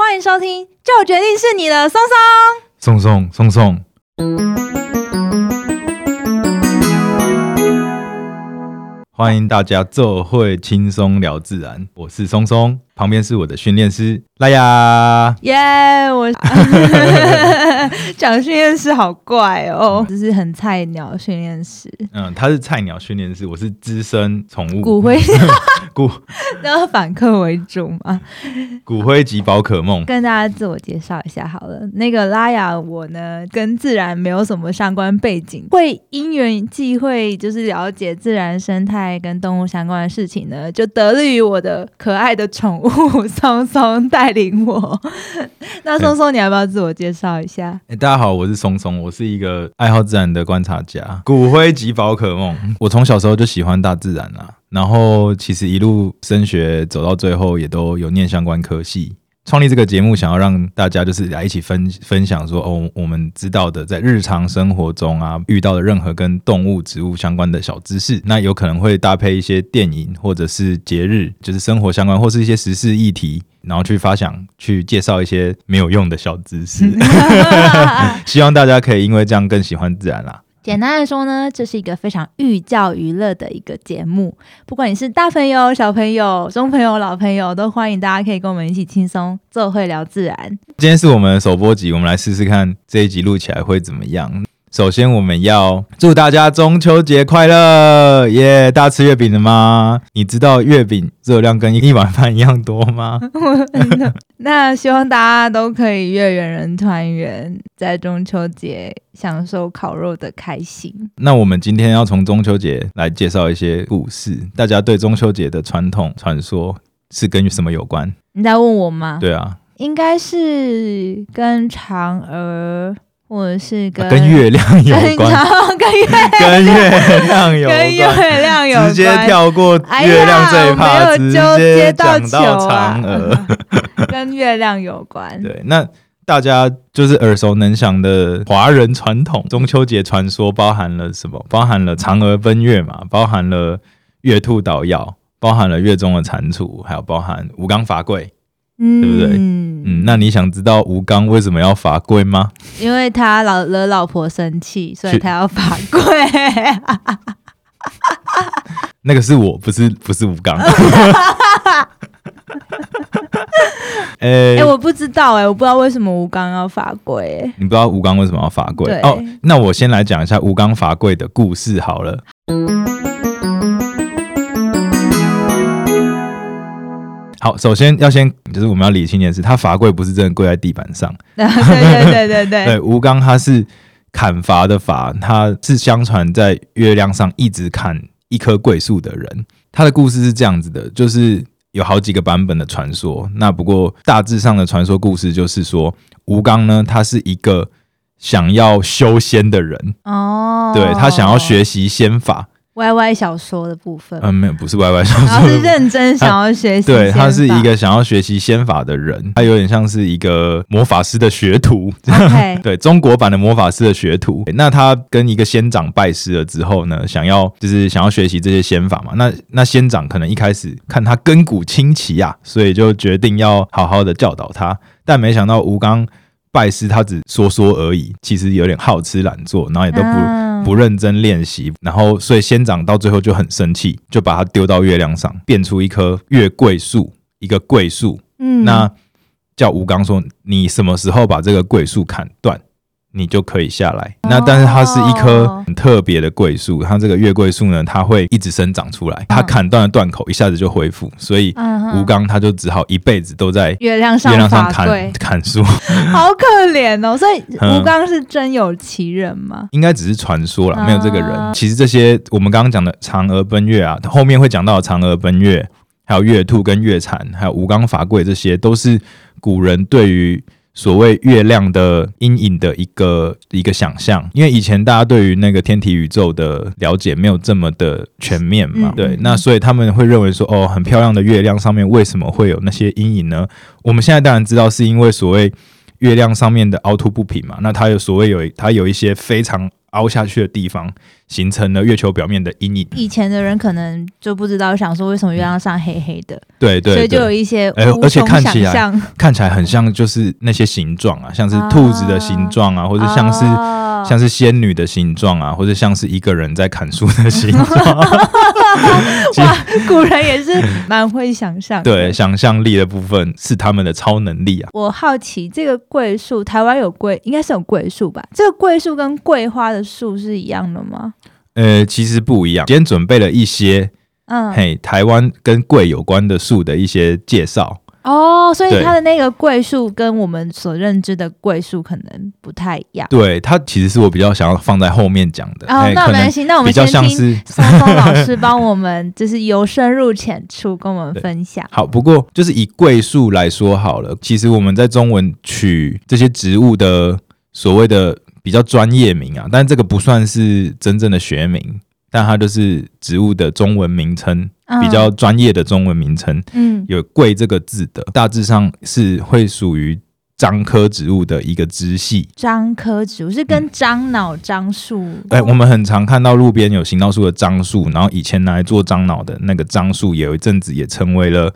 欢迎收听，就决定是你了，松松，松松松松。欢迎大家做会轻松聊自然，我是松松。旁边是我的训练师拉雅，耶！Yeah, 我讲训练师好怪哦，只是很菜鸟训练师。嗯，他是菜鸟训练师，我是资深宠物骨灰 骨，然后反客为主嘛。骨灰级宝可梦，跟大家自我介绍一下好了。那个拉雅，我呢跟自然没有什么相关背景，会因缘际会就是了解自然生态跟动物相关的事情呢，就得力于我的可爱的宠物。松松带领我，那松松，你要不要自我介绍一下？哎、欸，大家好，我是松松，我是一个爱好自然的观察家，骨灰级宝可梦。我从小时候就喜欢大自然啦，然后其实一路升学走到最后，也都有念相关科系。创立这个节目，想要让大家就是来一起分分享说哦，我们知道的在日常生活中啊遇到的任何跟动物、植物相关的小知识，那有可能会搭配一些电影或者是节日，就是生活相关或是一些时事议题，然后去发想、去介绍一些没有用的小知识。希望大家可以因为这样更喜欢自然啦。简单来说呢，这是一个非常寓教于乐的一个节目。不管你是大朋友、小朋友、中朋友、老朋友，都欢迎大家可以跟我们一起轻松做会聊自然。今天是我们的首播集，我们来试试看这一集录起来会怎么样。首先，我们要祝大家中秋节快乐！耶、yeah，大家吃月饼了吗？你知道月饼热量跟一碗饭一样多吗？那希望大家都可以月圆人团圆，在中秋节享受烤肉的开心。那我们今天要从中秋节来介绍一些故事。大家对中秋节的传统传说是跟什么有关？你在问我吗？对啊，应该是跟嫦娥。或者是跟、啊、跟 月亮有关，跟月亮有关，跟月亮有关，直接跳过月亮这一趴，哎、直接讲到嫦娥，啊、跟月亮有关。对，那大家就是耳熟能详的华人传统中秋节传说，包含了什么？包含了嫦娥奔月嘛，包含了月兔捣药，包含了月中的蟾蜍，还有包含吴刚伐桂。嗯，对不对？嗯，那你想知道吴刚为什么要罚跪吗？因为他老惹老婆生气，所以他要罚跪。那个是我，不是不是吴刚。哎、欸欸，我不知道哎、欸，我不知道为什么吴刚要罚跪、欸。你不知道吴刚为什么要罚跪？哦，那我先来讲一下吴刚罚跪的故事好了。好，首先要先就是我们要理清一件事，他罚跪不是真的跪在地板上。对对对对对。对，吴 刚他是砍伐的伐，他是相传在月亮上一直砍一棵桂树的人。他的故事是这样子的，就是有好几个版本的传说。那不过大致上的传说故事就是说，吴刚呢，他是一个想要修仙的人哦，对，他想要学习仙法。歪歪小说的部分，嗯，没有，不是歪歪小说，他是认真想要学习。对，他是一个想要学习仙法的人，他有点像是一个魔法师的学徒。Okay. 对，中国版的魔法师的学徒。那他跟一个仙长拜师了之后呢，想要就是想要学习这些仙法嘛。那那仙长可能一开始看他根骨清奇啊，所以就决定要好好的教导他。但没想到吴刚拜师，他只说说而已，其实有点好吃懒做，然后也都不。啊不认真练习，然后所以仙长到最后就很生气，就把他丢到月亮上，变出一棵月桂树，一个桂树。嗯，那叫吴刚说：“你什么时候把这个桂树砍断？”你就可以下来。那但是它是一棵很特别的桂树，它这个月桂树呢，它会一直生长出来。它砍断了断口，一下子就恢复。所以吴刚他就只好一辈子都在月亮上月亮上砍砍树，好可怜哦。所以吴刚是真有其人吗？应该只是传说了，没有这个人。其实这些我们刚刚讲的嫦娥奔月啊，后面会讲到嫦娥奔月，还有月兔跟月蝉，还有吴刚伐桂，这些都是古人对于。所谓月亮的阴影的一个一个想象，因为以前大家对于那个天体宇宙的了解没有这么的全面嘛，对，那所以他们会认为说，哦，很漂亮的月亮上面为什么会有那些阴影呢？我们现在当然知道是因为所谓月亮上面的凹凸不平嘛，那它有所谓有它有一些非常凹下去的地方，形成了月球表面的阴影。以前的人可能就不知道，想说为什么月亮上黑黑的，嗯、对，对对，所以就有一些哎，而且看起来像看起来很像，就是那些形状啊，像是兔子的形状啊，啊或者像是、啊、像是仙女的形状啊，或者像是一个人在砍树的形状。哇，古人也是蛮会想象，对，想象力的部分是他们的超能力啊。我好奇这个桂树，台湾有桂，应该是有桂树吧？这个桂树跟桂花的树是一样的吗？呃，其实不一样。今天准备了一些，嗯，嘿，台湾跟桂有关的树的一些介绍。哦，所以它的那个桂树跟我们所认知的桂树可能不太一样。对，它其实是我比较想要放在后面讲的。哦，那没关系，那我们先听松松老师帮我们，就是由深入浅出跟我们 分享。好，不过就是以桂树来说好了，其实我们在中文取这些植物的所谓的比较专业名啊，但这个不算是真正的学名。但它就是植物的中文名称，比较专业的中文名称。嗯，有“桂”这个字的，大致上是会属于樟科植物的一个支系。樟科植物是跟樟脑、樟树。哎，我们很常看到路边有行道树的樟树，然后以前拿来做樟脑的那个樟树，也有一阵子也成为了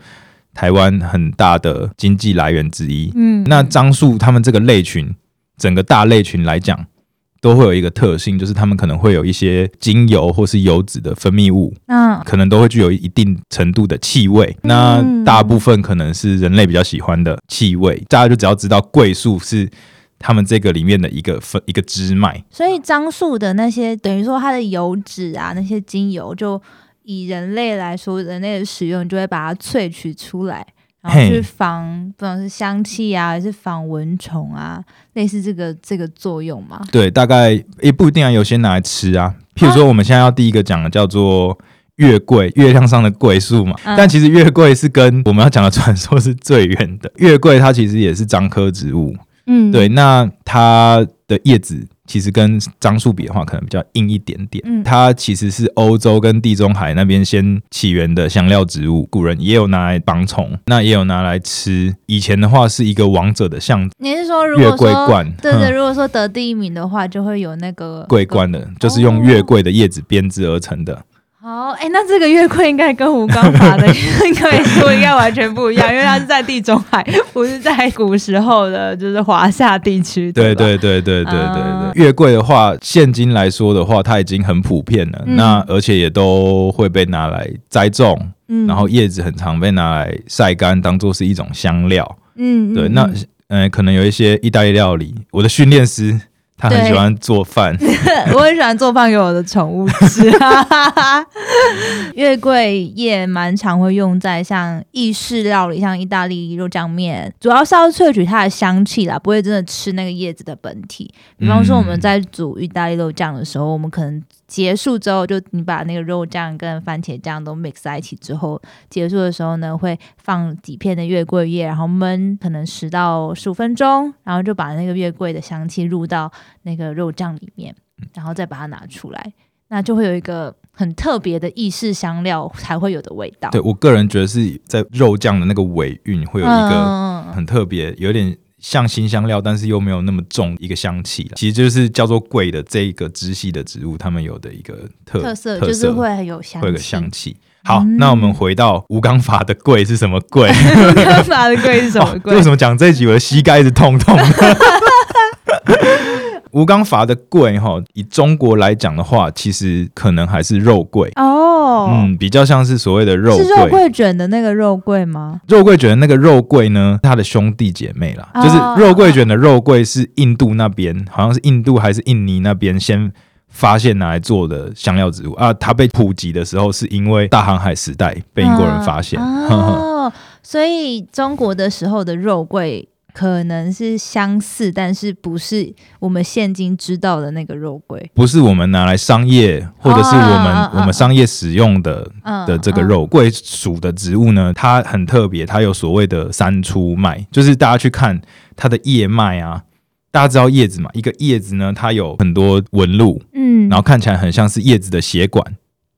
台湾很大的经济来源之一。嗯，那樟树它们这个类群，整个大类群来讲。都会有一个特性，就是它们可能会有一些精油或是油脂的分泌物，嗯，可能都会具有一定程度的气味。那大部分可能是人类比较喜欢的气味。大家就只要知道桂树是他们这个里面的一个分一个支脉。所以樟树的那些等于说它的油脂啊，那些精油，就以人类来说，人类的使用就会把它萃取出来。然后去防，不管是香气啊，还是防蚊虫啊，类似这个这个作用嘛？对，大概也不一定啊，有些拿来吃啊。譬如说，我们现在要第一个讲的叫做月桂，月亮上的桂树嘛。嗯、但其实月桂是跟我们要讲的传说是最远的。月桂它其实也是樟科植物，嗯，对，那它的叶子。其实跟樟树比的话，可能比较硬一点点。嗯，它其实是欧洲跟地中海那边先起源的香料植物，古人也有拿来绑虫，那也有拿来吃。以前的话是一个王者的象征。你是说，如果说月桂冠？对对，如果说得第一名的话，就会有那个桂冠的，就是用月桂的叶子编织而成的。好，哎、欸，那这个月桂应该跟吴刚伐的 应该说应该完全不一样，因为它是在地中海，不是在古时候的，就是华夏地区。对对对对对对对，嗯、月桂的话，现今来说的话，它已经很普遍了。嗯、那而且也都会被拿来栽种，嗯、然后叶子很常被拿来晒干，当做是一种香料。嗯，对，那嗯、呃，可能有一些意大利料理，我的训练师。他很喜欢做饭，我很喜欢做饭给我的宠物吃。月桂叶蛮常会用在像意式料理，像意大利肉酱面，主要是要萃取它的香气啦，不会真的吃那个叶子的本体。比方说我们在煮意大利肉酱的时候，我们可能。结束之后，就你把那个肉酱跟番茄酱都 mix 在一起之后，结束的时候呢，会放几片的月桂叶，然后焖可能十到十五分钟，然后就把那个月桂的香气入到那个肉酱里面，然后再把它拿出来，那就会有一个很特别的意式香料才会有的味道。对，我个人觉得是在肉酱的那个尾韵会有一个很特别，有点。像新香料，但是又没有那么重一个香气，其实就是叫做桂的这一个支系的植物，它们有的一个特特色，特色就是会有香气，会有个香气。好，嗯、那我们回到吴刚伐的桂是什么桂？吴刚伐的桂是什么桂？为什么讲这一集我的膝盖一直痛痛的？吴刚伐的桂哈，以中国来讲的话，其实可能还是肉桂哦，嗯，比较像是所谓的肉桂，是肉桂卷的那个肉桂吗？肉桂卷的那个肉桂呢，它的兄弟姐妹啦，哦、就是肉桂卷的肉桂是印度那边，好像是印度还是印尼那边先发现拿来做的香料植物。啊，它被普及的时候是因为大航海时代被英国人发现，所以中国的时候的肉桂。可能是相似，但是不是我们现今知道的那个肉桂，不是我们拿来商业或者是我们、哦、我们商业使用的、哦、的这个肉桂属的植物呢，它很特别，它有所谓的三出脉，就是大家去看它的叶脉啊，大家知道叶子嘛，一个叶子呢，它有很多纹路，嗯，然后看起来很像是叶子的血管，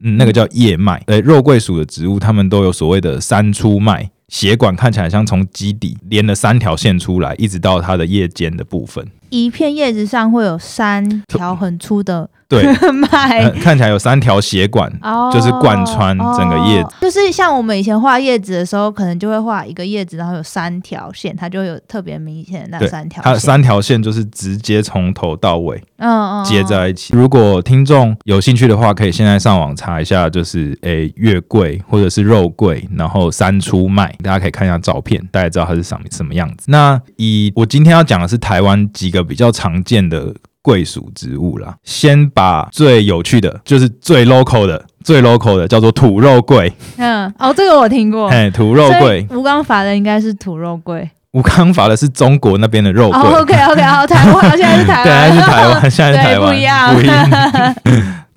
嗯，那个叫叶脉。呃，肉桂属的植物，它们都有所谓的三出脉。血管看起来像从基底连了三条线出来，一直到它的叶尖的部分。一片叶子上会有三条很粗的。对，麦看起来有三条血管，哦、就是贯穿整个叶子，哦。就是像我们以前画叶子的时候，可能就会画一个叶子，然后有三条线，它就会有特别明显的那三条线。它三条线就是直接从头到尾，嗯嗯，接在一起。如果听众有兴趣的话，可以现在上网查一下，就是诶月桂或者是肉桂，然后三出脉，大家可以看一下照片，大家知道它是什么什么样子。那以我今天要讲的是台湾几个比较常见的。桂属植物啦，先把最有趣的，就是最 local 的、最 local 的，叫做土肉桂。嗯，哦，这个我听过。哎，土肉桂。吴刚伐的应该是土肉桂。吴刚伐的是中国那边的肉桂。哦，OK，OK，好，台湾，现在是台湾。对，现在是台湾，现在是台湾。不一样。不一样。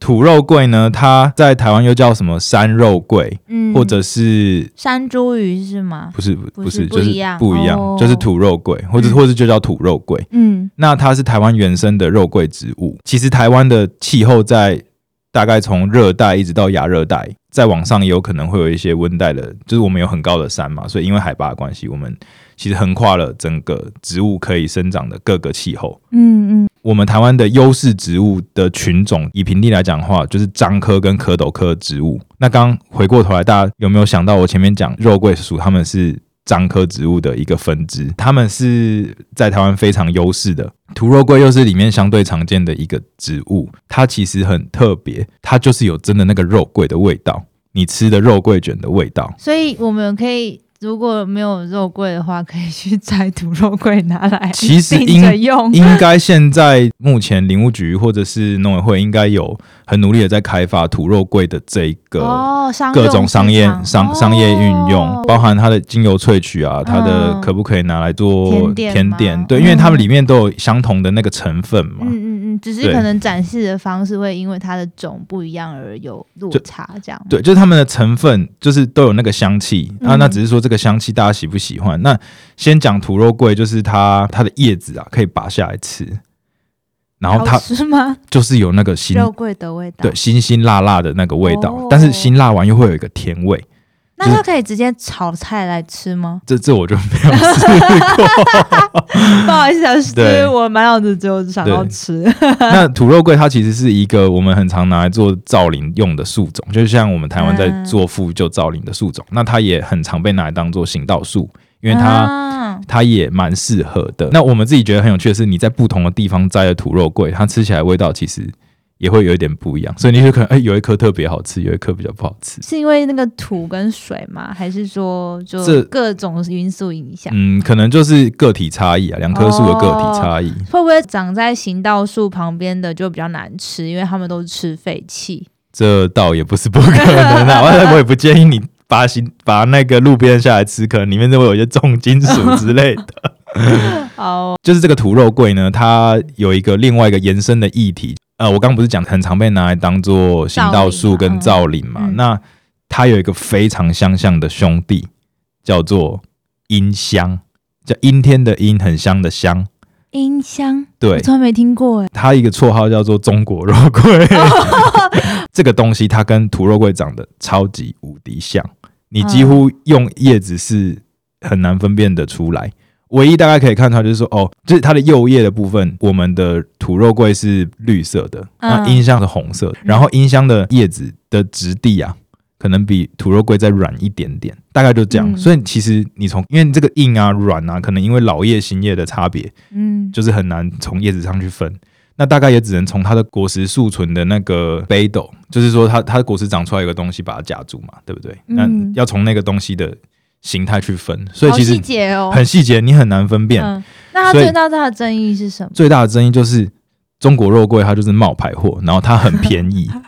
土肉桂呢，它在台湾又叫什么山肉桂，嗯，或者是山茱萸是吗？不是，不是，就是不一样，哦、就是土肉桂，或者或者就叫土肉桂，嗯，那它是台湾原生的肉桂植物。其实台湾的气候在大概从热带一直到亚热带，再往上也有可能会有一些温带的，就是我们有很高的山嘛，所以因为海拔的关系，我们其实横跨了整个植物可以生长的各个气候，嗯嗯。我们台湾的优势植物的群种，以平地来讲的话，就是樟科跟壳斗科植物。那刚回过头来，大家有没有想到，我前面讲肉桂属，它们是樟科植物的一个分支，它们是在台湾非常优势的。土肉桂又是里面相对常见的一个植物，它其实很特别，它就是有真的那个肉桂的味道，你吃的肉桂卷的味道。所以我们可以。如果没有肉桂的话，可以去摘土肉桂拿来其实应用。应该现在目前林务局或者是农委会应该有很努力的在开发土肉桂的这个各种商业商商业运用，包含它的精油萃取啊，它的可不可以拿来做甜点？对，因为它们里面都有相同的那个成分嘛。嗯只是可能展示的方式会因为它的种不一样而有落差，这样。对，就是它们的成分就是都有那个香气啊，那只是说这个香气大家喜不喜欢？那先讲土肉桂，就是它它的叶子啊，可以拔下来吃，然后它是吗？就是有那个辛肉桂的味道，对，辛辛辣辣的那个味道，但是辛辣完又会有一个甜味。那它可以直接炒菜来吃吗？这这我就没有试过，不好意思啊，是我满脑子只有想要吃。那土肉桂它其实是一个我们很常拿来做造林用的树种，就像我们台湾在做复旧造林的树种，嗯、那它也很常被拿来当做行道树，因为它、啊、它也蛮适合的。那我们自己觉得很有趣的是，你在不同的地方摘的土肉桂，它吃起来味道其实。也会有一点不一样，所以你就可能哎，有一颗特别好吃，有一颗比较不好吃，是因为那个土跟水吗？还是说就各种因素影响？嗯，可能就是个体差异啊，两棵树的个体差异。哦，会不会长在行道树旁边的就比较难吃？因为他们都是吃废气。这倒也不是不可能啊，我也不建议你把行把那个路边下来吃，可能里面就会有一些重金属之类的。哦，就是这个土肉桂呢，它有一个另外一个延伸的议题。呃，我刚刚不是讲很常被拿来当做行道树跟造林嘛？嗯、那它有一个非常相像的兄弟，叫做阴香，叫阴天的阴，很香的香。阴香，对，我从来没听过哎。它一个绰号叫做中国肉桂，这个东西它跟土肉桂长得超级无敌像，你几乎用叶子是很难分辨得出来。唯一大概可以看出来就是说，哦，就是它的幼叶的部分，我们的土肉桂是绿色的，那音箱是红色的，然后音箱的叶子的质地啊，可能比土肉桂再软一点点，大概就这样。所以其实你从因为这个硬啊、软啊，可能因为老叶、新叶的差别，嗯，就是很难从叶子上去分。那大概也只能从它的果实竖存的那个杯斗，就是说它它的果实长出来有个东西把它夹住嘛，对不对？那要从那个东西的。形态去分，所以其实很细节哦，很细节，你很难分辨。嗯，那它最大的争议是什么？最大的争议就是中国肉桂，它就是冒牌货，然后它很便宜。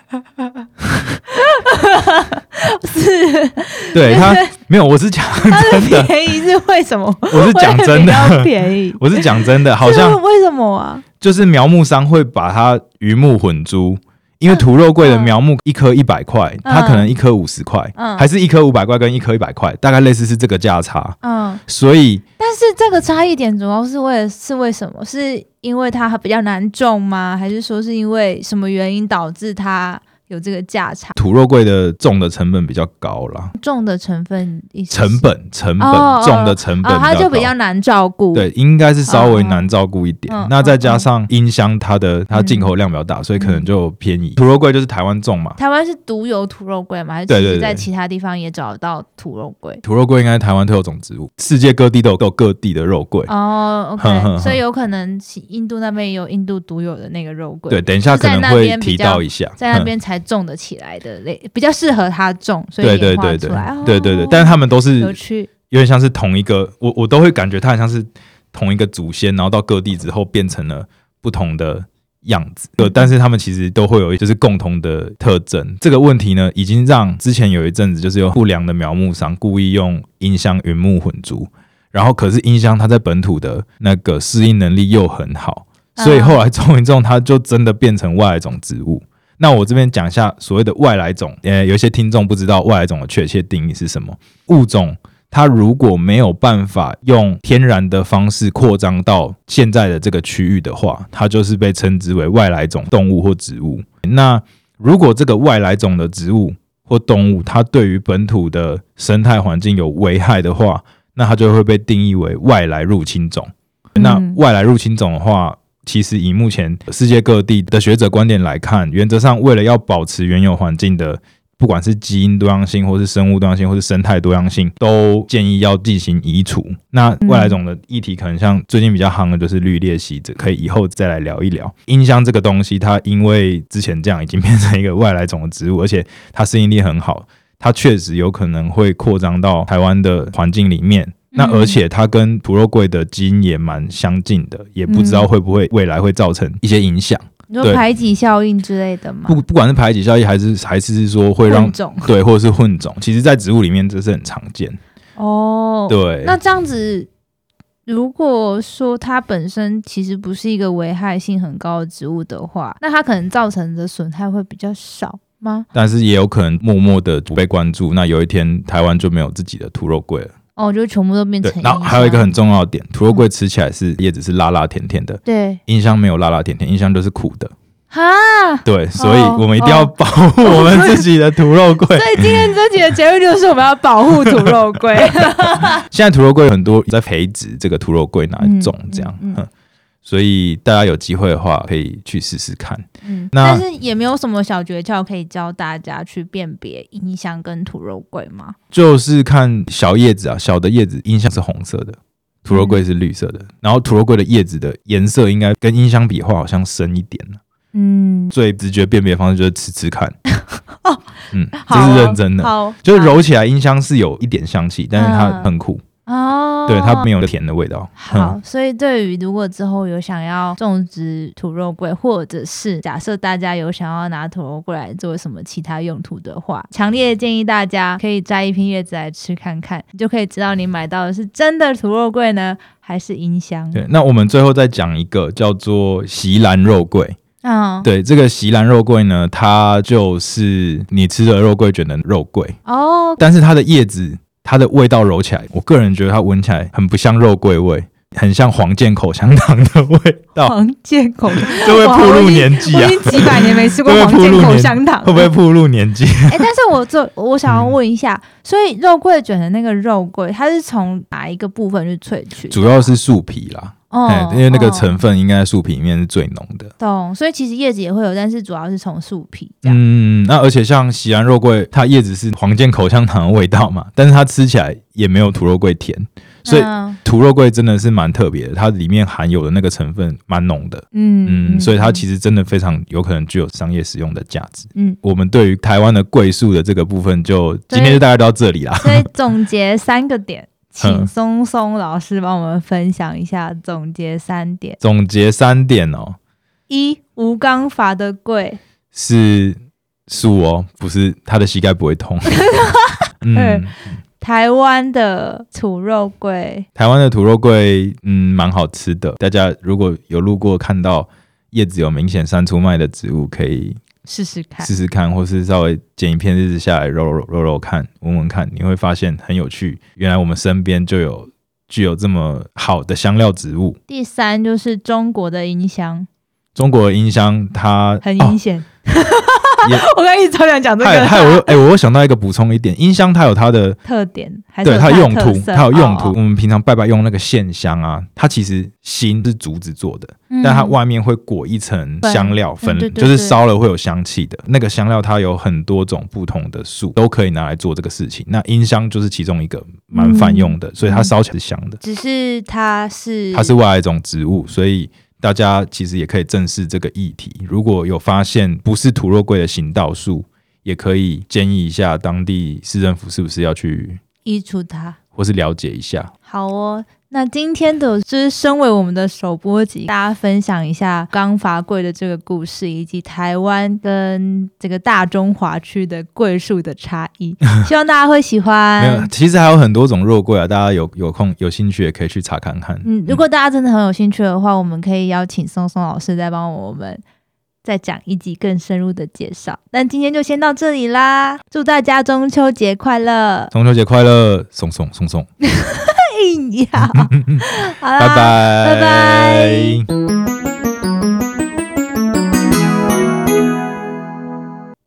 是，对它 没有，我是讲真的，便宜是为什么？我是讲真的，便宜，我是讲真的，好像为什么啊？就是苗木商会把它鱼目混珠。因为土肉桂的苗木一颗一百块，嗯、它可能一颗五十块，嗯、还是一颗五百块跟一颗一百块，大概类似是这个价差。嗯，所以，但是这个差异点主要是为是为什么？是因为它比较难种吗？还是说是因为什么原因导致它有这个价差。土肉桂的种的成本比较高啦，种的成分成本成本种的成本，它就比较难照顾。对，应该是稍微难照顾一点。那再加上音箱，它的它进口量比较大，所以可能就便宜。土肉桂就是台湾种嘛，台湾是独有土肉桂嘛，还是在其他地方也找得到土肉桂？土肉桂应该是台湾特有种植物，世界各地都有都有各地的肉桂。哦，OK，所以有可能印度那边也有印度独有的那个肉桂。对，等一下可能会提到一下，在那边才种的起来的类，比较适合它种，所以演化出来。对对对，但是他们都是有趣，有点像是同一个，我我都会感觉它很像是同一个祖先，然后到各地之后变成了不同的样子。对，但是他们其实都会有就是共同的特征。这个问题呢，已经让之前有一阵子就是有不良的苗木商故意用音箱云木混株，然后可是音箱它在本土的那个适应能力又很好，所以后来种一种，它就真的变成外来种植物。那我这边讲一下所谓的外来种，呃，有些听众不知道外来种的确切定义是什么。物种它如果没有办法用天然的方式扩张到现在的这个区域的话，它就是被称之为外来种动物或植物。那如果这个外来种的植物或动物，它对于本土的生态环境有危害的话，那它就会被定义为外来入侵种。那外来入侵种的话，其实以目前世界各地的学者观点来看，原则上为了要保持原有环境的，不管是基因多样性，或是生物多样性，或是生态多样性，都建议要进行移除。那外来种的议题，可能像最近比较夯的就是绿鬣蜥，这可以以后再来聊一聊。音箱这个东西，它因为之前这样已经变成一个外来种的植物，而且它适应力很好，它确实有可能会扩张到台湾的环境里面。那而且它跟土肉桂的基因也蛮相近的，也不知道会不会未来会造成一些影响，你说排挤效应之类的吗？不，不管是排挤效应还是还是说会让种对，或者是混种，其实在植物里面这是很常见。哦，对。那这样子，如果说它本身其实不是一个危害性很高的植物的话，那它可能造成的损害会比较少吗？但是也有可能默默的不被关注，那有一天台湾就没有自己的土肉桂了。哦，就全部都变成。然后还有一个很重要的点，土肉桂吃起来是叶子是辣辣甜甜的。对，音香没有辣辣甜甜，音香都是苦的。哈，对，所以我们一定要保护我们自己的土肉桂。所以今天这集的结论就是我们要保护土肉桂。现在土肉桂很多在培植这个土肉桂拿来种，这样。所以大家有机会的话，可以去试试看。嗯，那但是也没有什么小诀窍可以教大家去辨别音箱跟土肉桂吗？就是看小叶子啊，小的叶子，音箱是红色的，土肉桂是绿色的。嗯、然后土肉桂的叶子的颜色应该跟音箱比的话，好像深一点。嗯，最直觉辨别方式就是吃吃看。哦，嗯，这是认真的。好，就是揉起来，音箱是有一点香气，但是它很苦。哦，对，它没有甜的味道。好，嗯、所以对于如果之后有想要种植土肉桂，或者是假设大家有想要拿土肉桂来做什么其他用途的话，强烈建议大家可以摘一片叶子来吃看看，你就可以知道你买到的是真的土肉桂呢，还是音箱。对，那我们最后再讲一个叫做席兰肉桂。嗯，对，这个席兰肉桂呢，它就是你吃的肉桂卷的肉桂哦，但是它的叶子。它的味道揉起来，我个人觉得它闻起来很不像肉桂味，很像黄健口香糖的味道。黄健口香糖，这会暴露年纪啊！我已经几百年没吃过黄健口香糖，会不会暴露年纪？哎、欸，但是我这我想要问一下，嗯、所以肉桂卷的那个肉桂，它是从哪一个部分去萃取？主要是树皮啦。哦，因为那个成分应该树皮里面是最浓的。懂，所以其实叶子也会有，但是主要是从树皮。嗯，那而且像喜安肉桂，它叶子是黄健口香糖的味道嘛，但是它吃起来也没有土肉桂甜，所以土肉桂真的是蛮特别的，它里面含有的那个成分蛮浓的。嗯嗯，所以它其实真的非常有可能具有商业使用的价值。嗯，我们对于台湾的桂树的这个部分，就今天就大概到这里啦。所以总结 三个点。请松松老师帮我们分享一下，总结三点。总结三点哦。一，无刚伐的桂是树哦，不是他的膝盖不会痛。嗯，台湾的土肉桂，台湾的土肉桂，嗯，蛮好吃的。大家如果有路过看到叶子有明显散出麦的植物，可以。试试看，试试看，或是稍微剪一片日子下来揉揉揉揉看，闻闻看，你会发现很有趣。原来我们身边就有具有这么好的香料植物。第三就是中国的音箱，中国的音箱它很阴险。我刚一直超想讲这个。还还有哎，我又想到一个补充一点，音箱它有它的特点，对它用途，它有用途。哦、我们平常拜拜用那个线香啊，它其实芯是竹子做的，嗯、但它外面会裹一层香料粉，粉就是烧了会有香气的。那个香料它有很多种不同的树，都可以拿来做这个事情。那音箱就是其中一个蛮泛用的，嗯、所以它烧起来是香的。只是它是它是外来一种植物，所以。大家其实也可以正视这个议题。如果有发现不是土肉桂的行道树，也可以建议一下当地市政府是不是要去移除它，或是了解一下。好哦。那今天的就是身为我们的首播集，大家分享一下刚伐桂的这个故事，以及台湾跟这个大中华区的桂树的差异，希望大家会喜欢。没有，其实还有很多种肉桂啊，大家有有空有兴趣也可以去查看看。嗯，如果大家真的很有兴趣的话，我们可以邀请松松老师再帮我们再讲一集更深入的介绍。但今天就先到这里啦，祝大家中秋节快乐！中秋节快乐，送送送送。哎呀，好啦，拜拜，拜拜。